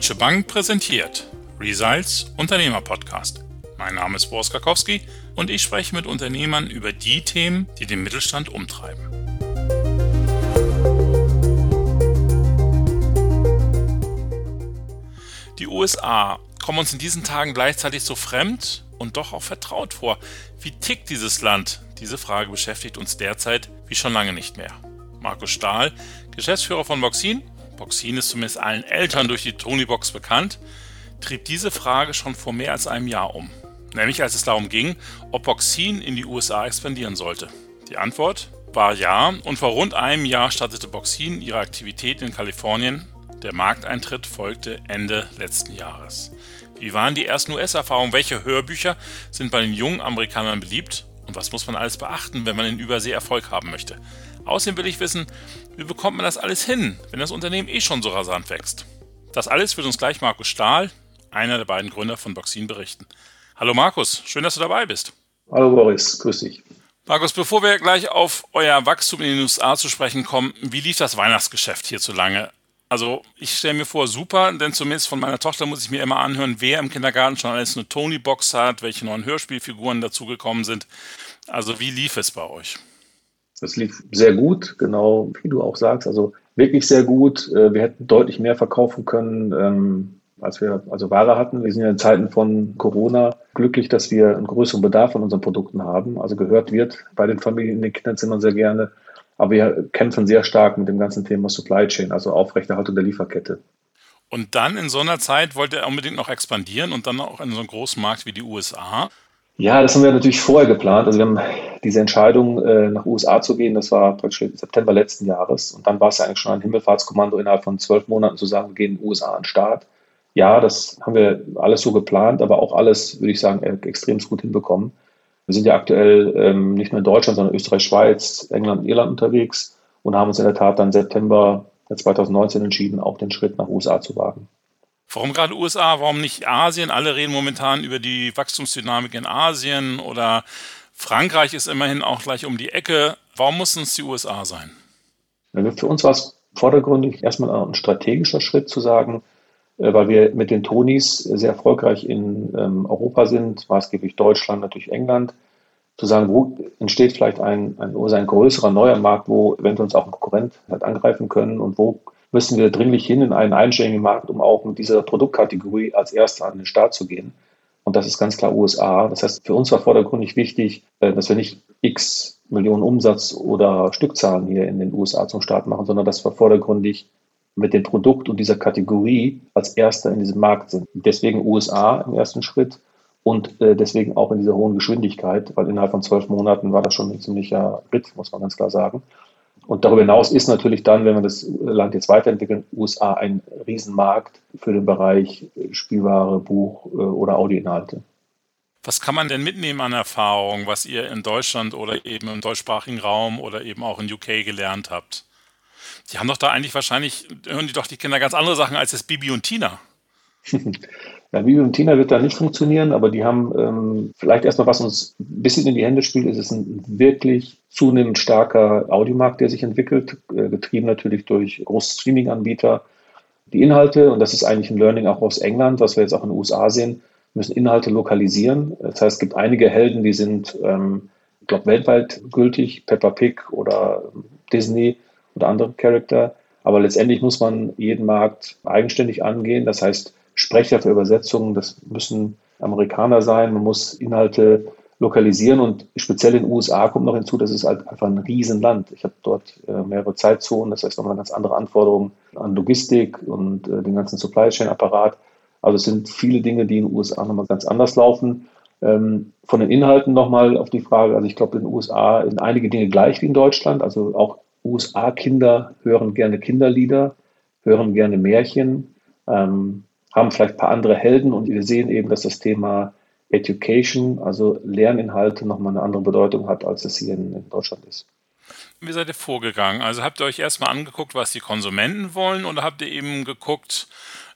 Deutsche Bank präsentiert Results Unternehmer Podcast. Mein Name ist Boris Karkowski und ich spreche mit Unternehmern über die Themen, die den Mittelstand umtreiben. Die USA kommen uns in diesen Tagen gleichzeitig so fremd und doch auch vertraut vor. Wie tickt dieses Land? Diese Frage beschäftigt uns derzeit wie schon lange nicht mehr. Markus Stahl, Geschäftsführer von Boxin, Boxin ist zumindest allen Eltern durch die Tonybox bekannt, trieb diese Frage schon vor mehr als einem Jahr um. Nämlich als es darum ging, ob Boxin in die USA expandieren sollte. Die Antwort war ja und vor rund einem Jahr startete Boxin ihre Aktivität in Kalifornien. Der Markteintritt folgte Ende letzten Jahres. Wie waren die ersten US-Erfahrungen? Welche Hörbücher sind bei den jungen Amerikanern beliebt? Und was muss man alles beachten, wenn man in Übersee Erfolg haben möchte? Außerdem will ich wissen, wie bekommt man das alles hin, wenn das Unternehmen eh schon so rasant wächst? Das alles wird uns gleich Markus Stahl, einer der beiden Gründer von Boxin, berichten. Hallo Markus, schön, dass du dabei bist. Hallo Boris, grüß dich. Markus, bevor wir gleich auf euer Wachstum in den USA zu sprechen kommen, wie lief das Weihnachtsgeschäft hierzulange? Also ich stelle mir vor, super, denn zumindest von meiner Tochter muss ich mir immer anhören, wer im Kindergarten schon alles eine Tony-Box hat, welche neuen Hörspielfiguren dazugekommen sind. Also wie lief es bei euch? Das lief sehr gut, genau wie du auch sagst. Also wirklich sehr gut. Äh, wir hätten deutlich mehr verkaufen können, ähm, als wir also Ware hatten. Wir sind ja in Zeiten von Corona glücklich, dass wir einen größeren Bedarf an unseren Produkten haben. Also gehört wird bei den Familien, in den Kinderzimmern sehr gerne. Aber wir kämpfen sehr stark mit dem ganzen Thema Supply Chain, also Aufrechterhaltung der Lieferkette. Und dann in so einer Zeit wollt ihr unbedingt noch expandieren und dann auch in so einem großen Markt wie die USA. Ja, das haben wir natürlich vorher geplant. Also wir haben diese Entscheidung, äh, nach USA zu gehen, das war praktisch im September letzten Jahres. Und dann war es ja eigentlich schon ein Himmelfahrtskommando innerhalb von zwölf Monaten zu sagen, wir gehen in den USA an den Start. Ja, das haben wir alles so geplant, aber auch alles, würde ich sagen, e-, extrem gut hinbekommen. Wir sind ja aktuell ähm, nicht nur in Deutschland, sondern Österreich, Schweiz, England und Irland unterwegs und haben uns in der Tat dann September 2019 entschieden, auch den Schritt nach USA zu wagen. Warum gerade USA? Warum nicht Asien? Alle reden momentan über die Wachstumsdynamik in Asien oder Frankreich ist immerhin auch gleich um die Ecke. Warum mussten es die USA sein? Für uns war es vordergründig erstmal ein strategischer Schritt zu sagen, äh, weil wir mit den Tonis sehr erfolgreich in ähm, Europa sind, maßgeblich Deutschland, natürlich England, zu sagen, wo entsteht vielleicht ein, ein, ein größerer neuer Markt, wo eventuell uns auch ein Konkurrent halt angreifen können und wo müssen wir dringlich hin in einen einständigen Markt, um auch mit dieser Produktkategorie als erster an den Start zu gehen. Und das ist ganz klar USA. Das heißt, für uns war vordergründig wichtig, äh, dass wir nicht x Millionen Umsatz oder Stückzahlen hier in den USA zum Start machen, sondern dass wir vordergründig mit dem Produkt und dieser Kategorie als erster in diesem Markt sind. Deswegen USA im ersten Schritt und äh, deswegen auch in dieser hohen Geschwindigkeit, weil innerhalb von zwölf Monaten war das schon ein ziemlicher Ritt, muss man ganz klar sagen. Und darüber hinaus ist natürlich dann, wenn wir das Land jetzt weiterentwickeln, USA ein Riesenmarkt für den Bereich Spielware, Buch äh, oder Audioinhalte. Was kann man denn mitnehmen an Erfahrung, was ihr in Deutschland oder eben im deutschsprachigen Raum oder eben auch in UK gelernt habt? Die haben doch da eigentlich wahrscheinlich, hören die doch die Kinder ganz andere Sachen als das Bibi und Tina. Ja, Vivi und Tina wird da nicht funktionieren, aber die haben ähm, vielleicht erstmal, was uns ein bisschen in die Hände spielt, ist es ein wirklich zunehmend starker Audiomarkt, der sich entwickelt, äh, getrieben natürlich durch große Streaming-Anbieter. Die Inhalte, und das ist eigentlich ein Learning auch aus England, was wir jetzt auch in den USA sehen, müssen Inhalte lokalisieren. Das heißt, es gibt einige Helden, die sind, ähm, ich glaube, weltweit gültig, Peppa Pig oder Disney oder andere Charakter. Aber letztendlich muss man jeden Markt eigenständig angehen. Das heißt, Sprecher für Übersetzungen, das müssen Amerikaner sein. Man muss Inhalte lokalisieren und speziell in den USA kommt noch hinzu, das ist halt einfach ein Riesenland. Ich habe dort äh, mehrere Zeitzonen, das heißt nochmal ganz andere Anforderungen an Logistik und äh, den ganzen Supply Chain Apparat. Also es sind viele Dinge, die in den USA nochmal ganz anders laufen. Ähm, von den Inhalten nochmal auf die Frage, also ich glaube in den USA sind einige Dinge gleich wie in Deutschland, also auch USA-Kinder hören gerne Kinderlieder, hören gerne Märchen. Ähm, haben vielleicht ein paar andere Helden und wir sehen eben, dass das Thema Education, also Lerninhalte, nochmal eine andere Bedeutung hat, als es hier in, in Deutschland ist. Wie seid ihr vorgegangen? Also habt ihr euch erstmal angeguckt, was die Konsumenten wollen oder habt ihr eben geguckt,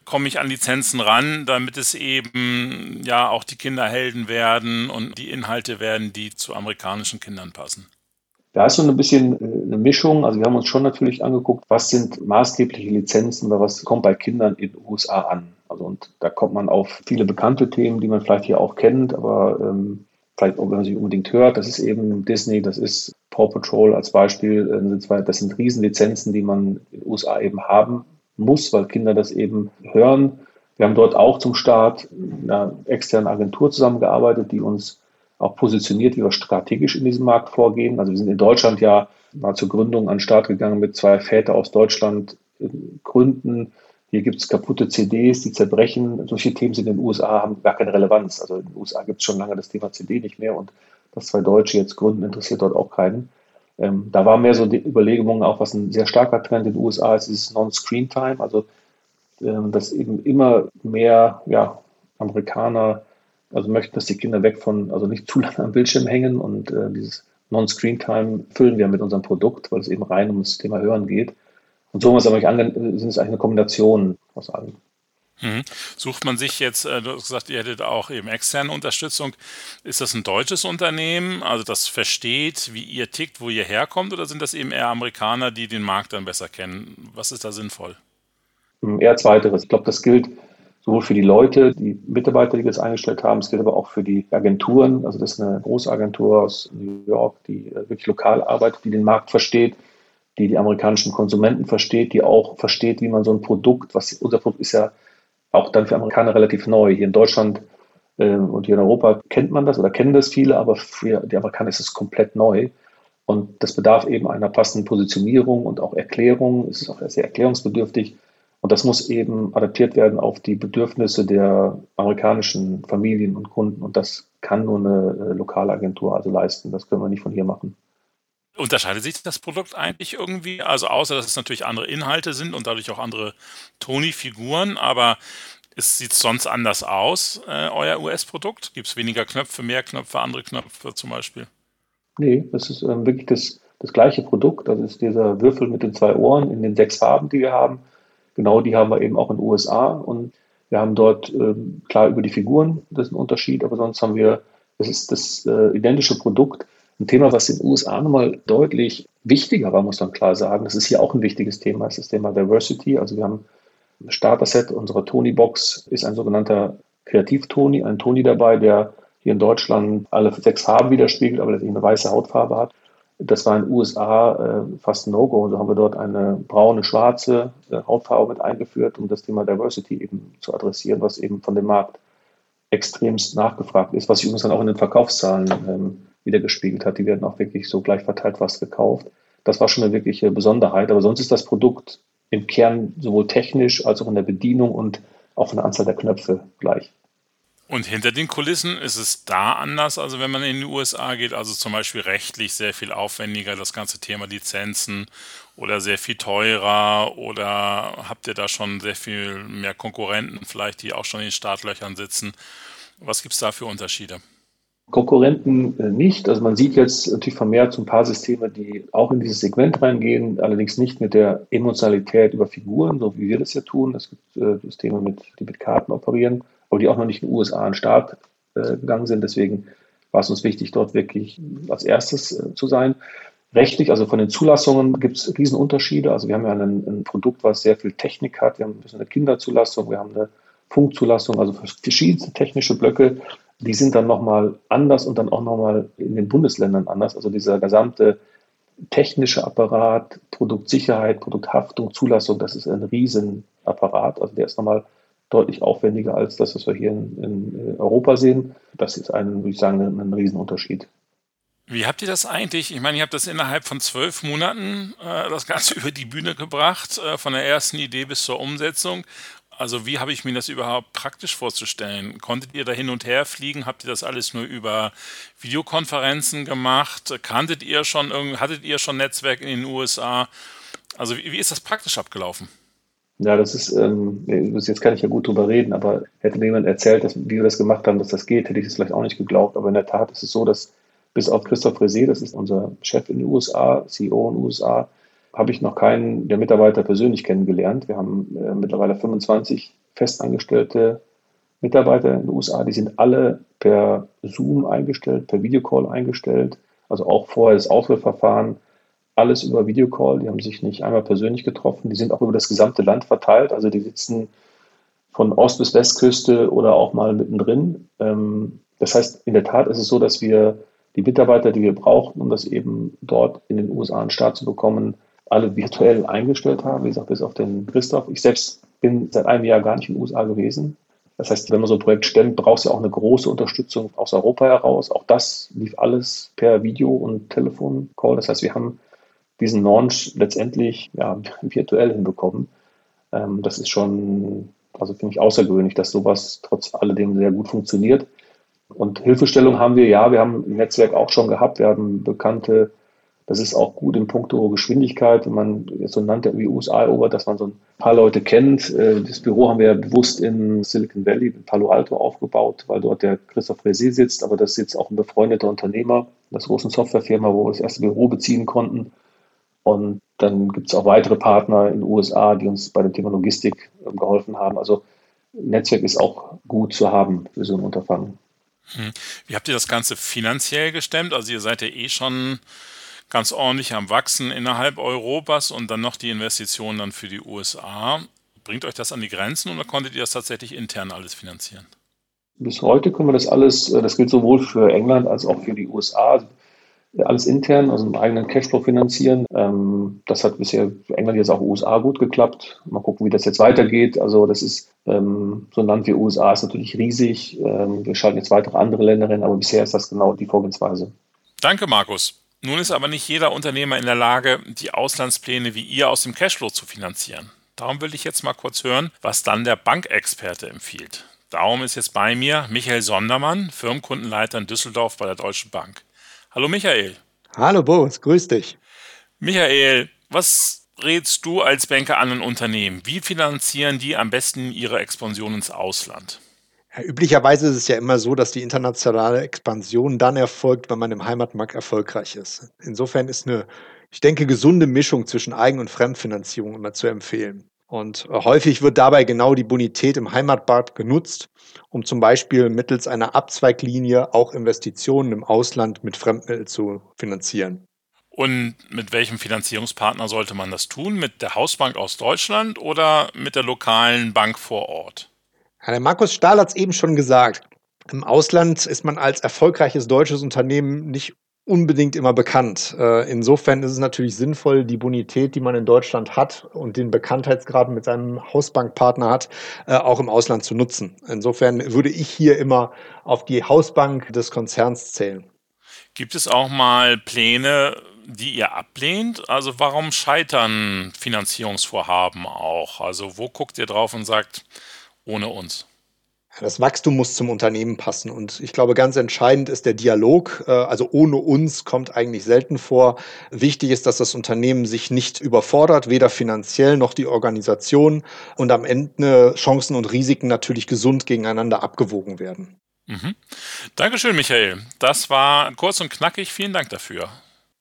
komme ich an Lizenzen ran, damit es eben ja auch die Kinderhelden werden und die Inhalte werden, die zu amerikanischen Kindern passen? Da ist so ein bisschen äh, eine Mischung. Also wir haben uns schon natürlich angeguckt, was sind maßgebliche Lizenzen oder was kommt bei Kindern in den USA an. Also und da kommt man auf viele bekannte Themen, die man vielleicht hier auch kennt, aber ähm, vielleicht auch wenn man sie unbedingt hört. Das ist eben Disney, das ist Paw Patrol als Beispiel. Äh, das sind Riesenlizenzen, die man in den USA eben haben muss, weil Kinder das eben hören. Wir haben dort auch zum Start einer externen Agentur zusammengearbeitet, die uns auch positioniert, wie wir strategisch in diesem Markt vorgehen. Also wir sind in Deutschland ja mal zur Gründung an den Start gegangen mit zwei Väter aus Deutschland gründen. Hier gibt es kaputte CDs, die zerbrechen. Solche Themen sind in den USA, haben gar keine Relevanz. Also in den USA gibt es schon lange das Thema CD nicht mehr und dass zwei Deutsche jetzt gründen, interessiert dort auch keinen. Ähm, da war mehr so die Überlegung, auch was ein sehr starker Trend in den USA ist, ist Non-Screen-Time. Also ähm, dass eben immer mehr ja, Amerikaner also möchten, dass die Kinder weg von, also nicht zu lange am Bildschirm hängen und äh, dieses Non-Screen-Time füllen wir mit unserem Produkt, weil es eben rein um das Thema Hören geht. Und so sind es eigentlich eine Kombination aus allem. Mhm. Sucht man sich jetzt, äh, du hast gesagt, ihr hättet auch eben externe Unterstützung. Ist das ein deutsches Unternehmen, also das versteht, wie ihr tickt, wo ihr herkommt, oder sind das eben eher Amerikaner, die den Markt dann besser kennen? Was ist da sinnvoll? Eher zweiteres. Ich glaube, das gilt sowohl für die Leute, die Mitarbeiter, die wir jetzt eingestellt haben, es gilt aber auch für die Agenturen. Also das ist eine große Agentur aus New York, die äh, wirklich lokal arbeitet, die den Markt versteht, die die amerikanischen Konsumenten versteht, die auch versteht, wie man so ein Produkt, was unser Produkt ist ja auch dann für Amerikaner relativ neu. Hier in Deutschland äh, und hier in Europa kennt man das oder kennen das viele, aber für die Amerikaner ist es komplett neu. Und das bedarf eben einer passenden Positionierung und auch Erklärung. Es ist auch sehr erklärungsbedürftig. Und das muss eben adaptiert werden auf die Bedürfnisse der amerikanischen Familien und Kunden. Und das kann nur eine äh, lokale Agentur also leisten. Das können wir nicht von hier machen. Unterscheidet sich das Produkt eigentlich irgendwie? Also außer, dass es natürlich andere Inhalte sind und dadurch auch andere Toni-Figuren, aber es sieht sonst anders aus, äh, euer US-Produkt? Gibt es weniger Knöpfe, mehr Knöpfe, andere Knöpfe zum Beispiel? Nee, das ist ähm, wirklich das, das gleiche Produkt. Das ist dieser Würfel mit den zwei Ohren in den sechs Farben, die wir haben. Genau die haben wir eben auch in den USA und wir haben dort ähm, klar über die Figuren, das ist ein Unterschied, aber sonst haben wir, das ist das äh, identische Produkt. Ein Thema, was in den USA nochmal deutlich wichtiger war, muss man klar sagen. Das ist hier auch ein wichtiges Thema, ist das Thema Diversity. Also wir haben ein Starter-Set unserer Tony-Box, ist ein sogenannter Kreativ-Tony, ein Tony dabei, der hier in Deutschland alle sechs Farben widerspiegelt, aber eine weiße Hautfarbe hat. Das war in den USA äh, fast ein No-Go. So haben wir dort eine braune, schwarze äh, Hautfarbe mit eingeführt, um das Thema Diversity eben zu adressieren, was eben von dem Markt extremst nachgefragt ist, was sich übrigens dann auch in den Verkaufszahlen ähm, wiedergespiegelt hat. Die werden auch wirklich so gleich verteilt fast gekauft. Das war schon eine wirkliche Besonderheit. Aber sonst ist das Produkt im Kern sowohl technisch als auch in der Bedienung und auch von der Anzahl der Knöpfe gleich. Und hinter den Kulissen ist es da anders, also wenn man in die USA geht, also zum Beispiel rechtlich sehr viel aufwendiger, das ganze Thema Lizenzen oder sehr viel teurer oder habt ihr da schon sehr viel mehr Konkurrenten vielleicht, die auch schon in den Startlöchern sitzen? Was gibt es da für Unterschiede? Konkurrenten äh, nicht. Also man sieht jetzt natürlich vermehrt so ein paar Systeme, die auch in dieses Segment reingehen, allerdings nicht mit der Emotionalität über Figuren, so wie wir das ja tun. Es gibt äh, Systeme, mit, die mit Karten operieren aber die auch noch nicht in den USA an den Start äh, gegangen sind. Deswegen war es uns wichtig, dort wirklich als erstes zu sein. Rechtlich, also von den Zulassungen gibt es Riesenunterschiede. Also wir haben ja ein, ein, Produkt, was sehr viel Technik hat. Wir haben ein bisschen eine Kinderzulassung, wir haben eine Funkzulassung, also verschiedenste technische Blöcke. Die sind dann nochmal anders und dann auch nochmal in den Bundesländern anders. Also dieser gesamte technische Apparat, Produktsicherheit, Produkthaftung, Zulassung, das ist ein Riesenapparat. Also der ist nochmal deutlich aufwendiger als das, was wir hier in, in Europa sehen. Das ist ein, würde ich sagen, ein, Riesenunterschied. Wie habt ihr das eigentlich? Ich meine, ihr habt das innerhalb von zwölf Monaten äh, das Ganze über die Bühne gebracht, äh, von der ersten Idee bis zur Umsetzung. Also wie habe ich mir das überhaupt praktisch vorzustellen? Konntet ihr da hin und her fliegen? Habt ihr das alles nur über Videokonferenzen gemacht? Kanntet ihr schon, hattet ihr schon Netzwerk in den USA? Also wie, wie ist das praktisch abgelaufen? Ja, das ist, ähm, jetzt kann ich ja gut drüber reden, aber hätte mir jemand erzählt, dass, wie wir das gemacht haben, dass das geht, hätte ich es vielleicht auch nicht geglaubt. Aber in der Tat ist es so, dass bis auf Christoph Resé, das ist unser Chef in den USA, CEO in den USA, habe ich noch keinen der Mitarbeiter persönlich kennengelernt. Wir haben äh, mittlerweile 25 festangestellte Mitarbeiter in den USA. Die sind alle per Zoom eingestellt, per Videocall eingestellt. Also auch vorher das Auswahlverfahren alles über Videocall. Die haben sich nicht einmal persönlich getroffen. Die sind auch über das gesamte Land verteilt. Also die sitzen von Ost- bis Westküste oder auch mal mittendrin. Ähm, das heißt, in der Tat ist es so, dass wir die Mitarbeiter, die wir brauchten, um das eben dort in den USA einen Start zu bekommen, alle virtuell eingestellt haben. Wie gesagt, bis auf den Christoph. Ich selbst bin seit einem Jahr gar nicht in den USA gewesen. Das heißt, wenn man so ein Projekt stemmt, braucht es ja auch eine große Unterstützung aus Europa heraus. Auch das lief alles per Video- und Telefoncall. Das heißt, wir haben diesen Launch letztendlich ja, virtuell hinbekommen. Ähm, das ist schon, also finde ich außergewöhnlich, dass sowas trotz alledem sehr gut funktioniert. Und Hilfestellung haben wir, ja, wir haben im Netzwerk auch schon gehabt. Wir haben bekannte das ist auch gut in puncto Geschwindigkeit, wenn man jetzt so ein Land wie USA erobert, dass man so ein paar Leute kennt. Äh, das Büro haben wir ja bewusst in Silicon Valley, in Palo Alto aufgebaut, weil dort der Christoph Resi sitzt, aber das ist jetzt auch ein befreundeter Unternehmer, das großen Softwarefirma, wo wir das erste Büro beziehen konnten. Und dann gibt es auch weitere Partner in den USA, die uns bei dem Thema Logistik ähm, geholfen haben. Also Netzwerk ist auch gut zu haben für so ein Unterfangen. Hm. Wie habt ihr das Ganze finanziell gestemmt? Also ihr seid ja eh schon ganz ordentlich am Wachsen innerhalb Europas und dann noch die Investitionen dann für die USA. Bringt euch das an die Grenzen oder konntet ihr das tatsächlich intern alles finanzieren? Bis heute können wir das alles, äh, das gilt sowohl für England als auch für die USA, äh, alles intern, also im eigenen Cashflow finanzieren. Ähm, das hat bisher für England jetzt auch USA gut geklappt. Mal gucken, wie das jetzt weitergeht. Also das ist ähm, so ein Land wie USA ist natürlich riesig. Ähm, wir schalten jetzt weitere andere Länder rein, aber bisher ist das genau die Vorgehensweise. Danke, Markus. Nun ist aber nicht jeder Unternehmer in der Lage, die Auslandspläne wie ihr aus dem Cashflow zu finanzieren. Darum will ich jetzt mal kurz hören, was dann der Bankexperte empfiehlt. Darum ist jetzt bei mir Michael Sondermann, Firmenkundenleiter in Düsseldorf bei der Deutschen Bank. Hallo Michael. Hallo Boris, grüß dich. Michael, was rätst du als Banker an ein Unternehmen? Wie finanzieren die am besten ihre Expansion ins Ausland? Ja, üblicherweise ist es ja immer so, dass die internationale Expansion dann erfolgt, wenn man im Heimatmarkt erfolgreich ist. Insofern ist eine, ich denke, gesunde Mischung zwischen Eigen- und Fremdfinanzierung immer zu empfehlen. Und äh, häufig wird dabei genau die Bonität im Heimatmarkt genutzt, um zum Beispiel mittels einer Abzweiglinie auch Investitionen im Ausland mit Fremdmitteln zu finanzieren. Und mit welchem Finanzierungspartner sollte man das tun? Mit der Hausbank aus Deutschland oder mit der lokalen Bank vor Ort? Der Markus Stahl hat es eben schon gesagt. Im Ausland ist man als erfolgreiches deutsches Unternehmen nicht unbedingt immer bekannt. Äh, insofern ist es natürlich sinnvoll, die Bonität, die man in Deutschland hat und den Bekanntheitsgrad mit seinem Hausbankpartner hat, äh, auch im Ausland zu nutzen. Insofern würde ich hier immer auf die Hausbank des Konzerns zählen. Gibt es auch mal Pläne, die ihr ablehnt? Also warum scheitern Finanzierungsvorhaben auch? Also wo guckt ihr drauf und sagt, ohne uns. Das Wachstum muss zum Unternehmen passen. Und ich glaube, ganz entscheidend ist der Dialog. Äh, also ohne uns kommt eigentlich selten vor. Wichtig ist, dass das Unternehmen sich nicht überfordert, weder finanziell noch die Organisation. Und am Ende Chancen und Risiken natürlich gesund gegeneinander abgewogen werden. Mhm. Dankeschön, Michael. Das war kurz und knackig. Vielen Dank dafür.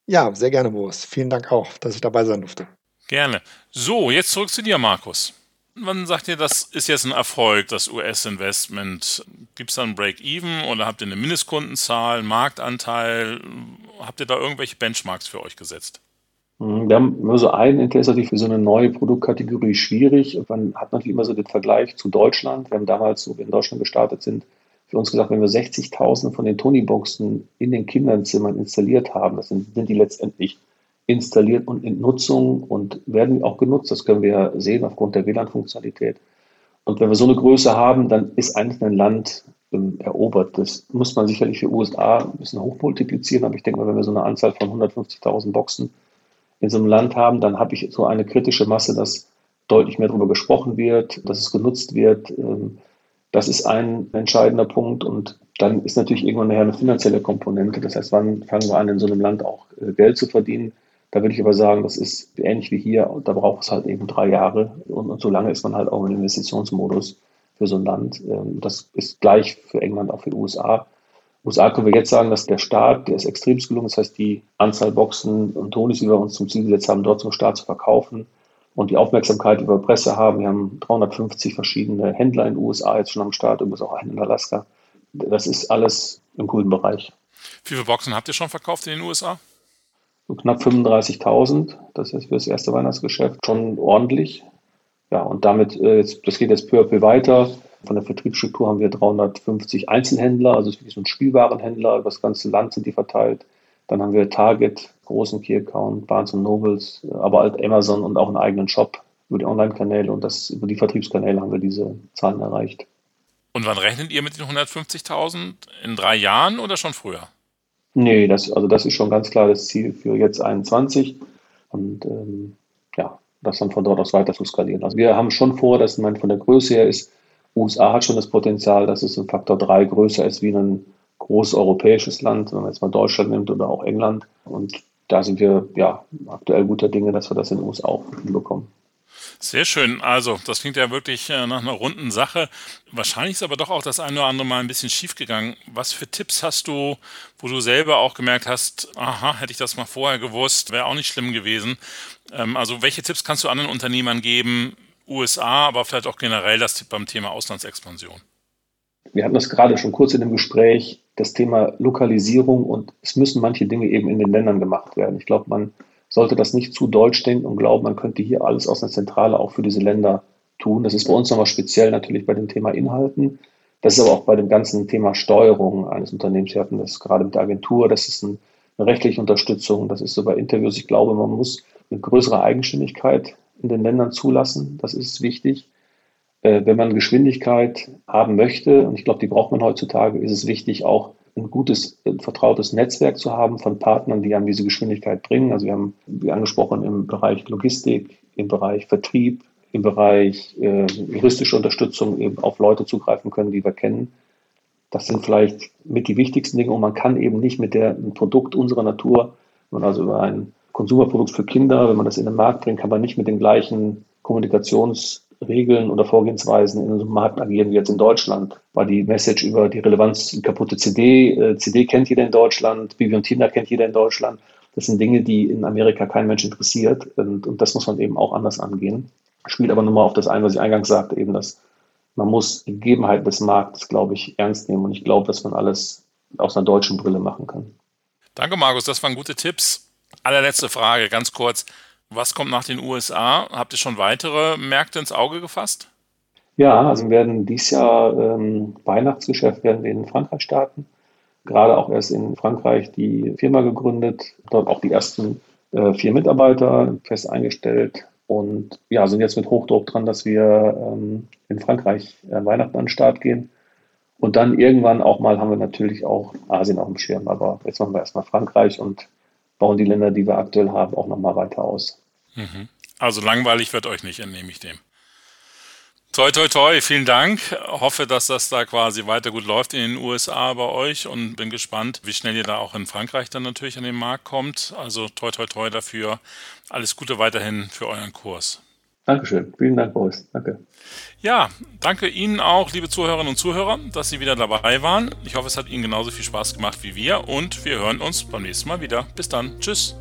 Ja, sehr gerne, Boris. Vielen Dank auch, dass ich dabei sein durfte. Gerne. So, jetzt zurück zu dir, Markus. Wann sagt ihr, das ist jetzt ein Erfolg, das US-Investment? Gibt es da ein Break-Even oder habt ihr eine Mindestkundenzahl, einen Marktanteil? Habt ihr da irgendwelche Benchmarks für euch gesetzt? Mhm, wir haben nur so einen Interesse für so eine neue Produktkategorie schwierig. Man hat natürlich immer so den Vergleich zu Deutschland. Wir haben damals, wo wir in Deutschland gestartet sind, für uns gesagt, wenn wir 60.000 von den Tony-Boxen in den Kinderzimmern installiert haben, das sind, sind die letztendlich installiert und in Nutzung und werden auch genutzt. Das können wir sehen aufgrund der WLAN-Funktionalität. Und wenn wir so eine Größe haben, dann ist eigentlich ein Land ähm, erobert. Das muss man sicherlich für USA ein bisschen hochmultiplizieren, aber ich denke mal, wenn wir so eine Anzahl von 150.000 Boxen in so einem Land haben, dann habe ich so eine kritische Masse, dass deutlich mehr darüber gesprochen wird, dass es genutzt wird. Ähm, das ist ein entscheidender Punkt. Und dann ist natürlich irgendwann nachher eine finanzielle Komponente. Das heißt, wann fangen wir an, in so einem Land auch äh, Geld zu verdienen? Da würde ich aber sagen, das ist ähnlich wie hier. Da braucht es halt eben drei Jahre. Und, und so lange ist man halt auch im Investitionsmodus für so ein Land. Ähm, das ist gleich für England, auch für die USA. USA können wir jetzt sagen, dass der Staat, der ist extremst gelungen. Das heißt, die Anzahl Boxen und Tonis, die wir uns zum Ziel gesetzt haben, dort zum Staat zu verkaufen und die Aufmerksamkeit, wir Presse haben. Wir haben 350 verschiedene Händler in den USA jetzt schon am Start, übrigens auch einen in Alaska. Das ist alles im grünen Bereich. Wie viele Boxen habt ihr schon verkauft in den USA? So knapp 35.000. Das ist für das erste Weihnachtsgeschäft schon ordentlich. Ja, und damit, äh, das geht jetzt peu à peu weiter. Von der Vertriebsstruktur haben wir 350 Einzelhändler, also wirklich so ein Spielwarenhändler. Über das ganze Land sind die verteilt. Dann haben wir Target, großen Key-Account, Barnes Nobles, aber halt Amazon und auch einen eigenen Shop über die Online-Kanäle und das, über die Vertriebskanäle haben wir diese Zahlen erreicht. Und wann rechnet ihr mit den 150.000? In drei Jahren oder schon früher? Nee, das, also das ist schon ganz klar das Ziel für jetzt 21 und ähm, ja, das dann von dort aus weiter zu skalieren. Also wir haben schon vor, dass man von der Größe her ist, USA hat schon das Potenzial, dass es ein Faktor 3 größer ist wie ein großes europäisches Land, wenn man jetzt mal Deutschland nimmt oder auch England. Und da sind wir ja aktuell guter Dinge, dass wir das in den USA auch hinbekommen. Sehr schön. Also, das klingt ja wirklich äh, nach einer runden Sache. Wahrscheinlich ist aber doch auch das eine oder andere Mal ein bisschen schief gegangen. Was für Tipps hast du, wo du selber auch gemerkt hast, aha, hätte ich das mal vorher gewusst, wäre auch nicht schlimm gewesen. Ähm, also, welche Tipps kannst du anderen Unternehmern geben, USA, aber vielleicht auch generell das beim Thema Auslandsexpansion? Wir hatten das gerade schon kurz in dem Gespräch, das Thema Lokalisierung und es müssen manche Dinge eben in den Ländern gemacht werden. Ich glaube, man sollte das nicht zu deutsch denken und glauben, man könnte hier alles aus einer Zentrale auch für diese Länder tun. Das ist bei uns nochmal speziell natürlich bei dem Thema Inhalten. Das ist aber auch bei dem ganzen Thema Steuerung eines Unternehmens. Wir hatten das gerade mit der Agentur, das ist eine rechtliche Unterstützung, das ist so bei Interviews. Ich glaube, man muss eine größere Eigenständigkeit in den Ländern zulassen. Das ist wichtig. Äh, wenn man Geschwindigkeit haben möchte, und ich glaube, die braucht man heutzutage, ist es wichtig, auch ein gutes, ein vertrautes Netzwerk zu haben von Partnern, die einem diese Geschwindigkeit bringen. Also wir haben, wie angesprochen, im Bereich Logistik, im Bereich Vertrieb, im Bereich äh, juristische Unterstützung eben auf Leute zugreifen können, die wir kennen. Das sind vielleicht mit die wichtigsten Dinge und man kann eben nicht mit der, einem Produkt unserer Natur, wenn man also über ein Konsumerprodukt für Kinder, wenn man das in den Markt bringt, kann man nicht mit den gleichen Kommunikations- Regeln oder Vorgehensweisen in unserem Markt agieren wie jetzt in Deutschland. War die Message über die Relevanz kaputte CD, äh, CD kennt jeder in Deutschland, Bibi und Tina kennt jeder in Deutschland. Das sind Dinge, die in Amerika kein Mensch interessiert und, und das muss man eben auch anders angehen. Spielt aber nochmal auf das ein, was ich eingangs sagte, eben, dass man muss die Gegebenheiten des Marktes, glaube ich, ernst nehmen und ich glaube, dass man alles aus einer deutschen Brille machen kann. Danke, Markus, das waren gute Tipps. Allerletzte Frage, ganz kurz. Was kommt nach den USA? Habt ihr schon weitere Märkte ins Auge gefasst? Ja, also wir werden dieses Jahr ähm, Weihnachtsgeschäft werden wir in Frankreich starten. Gerade auch erst in Frankreich die Firma gegründet, dort auch die ersten äh, vier Mitarbeiter fest eingestellt und ja, sind jetzt mit Hochdruck dran, dass wir ähm, in Frankreich äh, Weihnachten an den Start gehen. Und dann irgendwann auch mal haben wir natürlich auch Asien auf dem Schirm. Aber jetzt machen wir erstmal Frankreich und bauen die Länder, die wir aktuell haben, auch nochmal weiter aus. Mhm. Also langweilig wird euch nicht, entnehme ich dem. Toi, toi, toi, vielen Dank. Hoffe, dass das da quasi weiter gut läuft in den USA bei euch und bin gespannt, wie schnell ihr da auch in Frankreich dann natürlich an den Markt kommt. Also toi, toi, toi dafür. Alles Gute weiterhin für euren Kurs. Dankeschön. Vielen Dank, Boris. Danke. Ja, danke Ihnen auch, liebe Zuhörerinnen und Zuhörer, dass Sie wieder dabei waren. Ich hoffe, es hat Ihnen genauso viel Spaß gemacht wie wir und wir hören uns beim nächsten Mal wieder. Bis dann. Tschüss.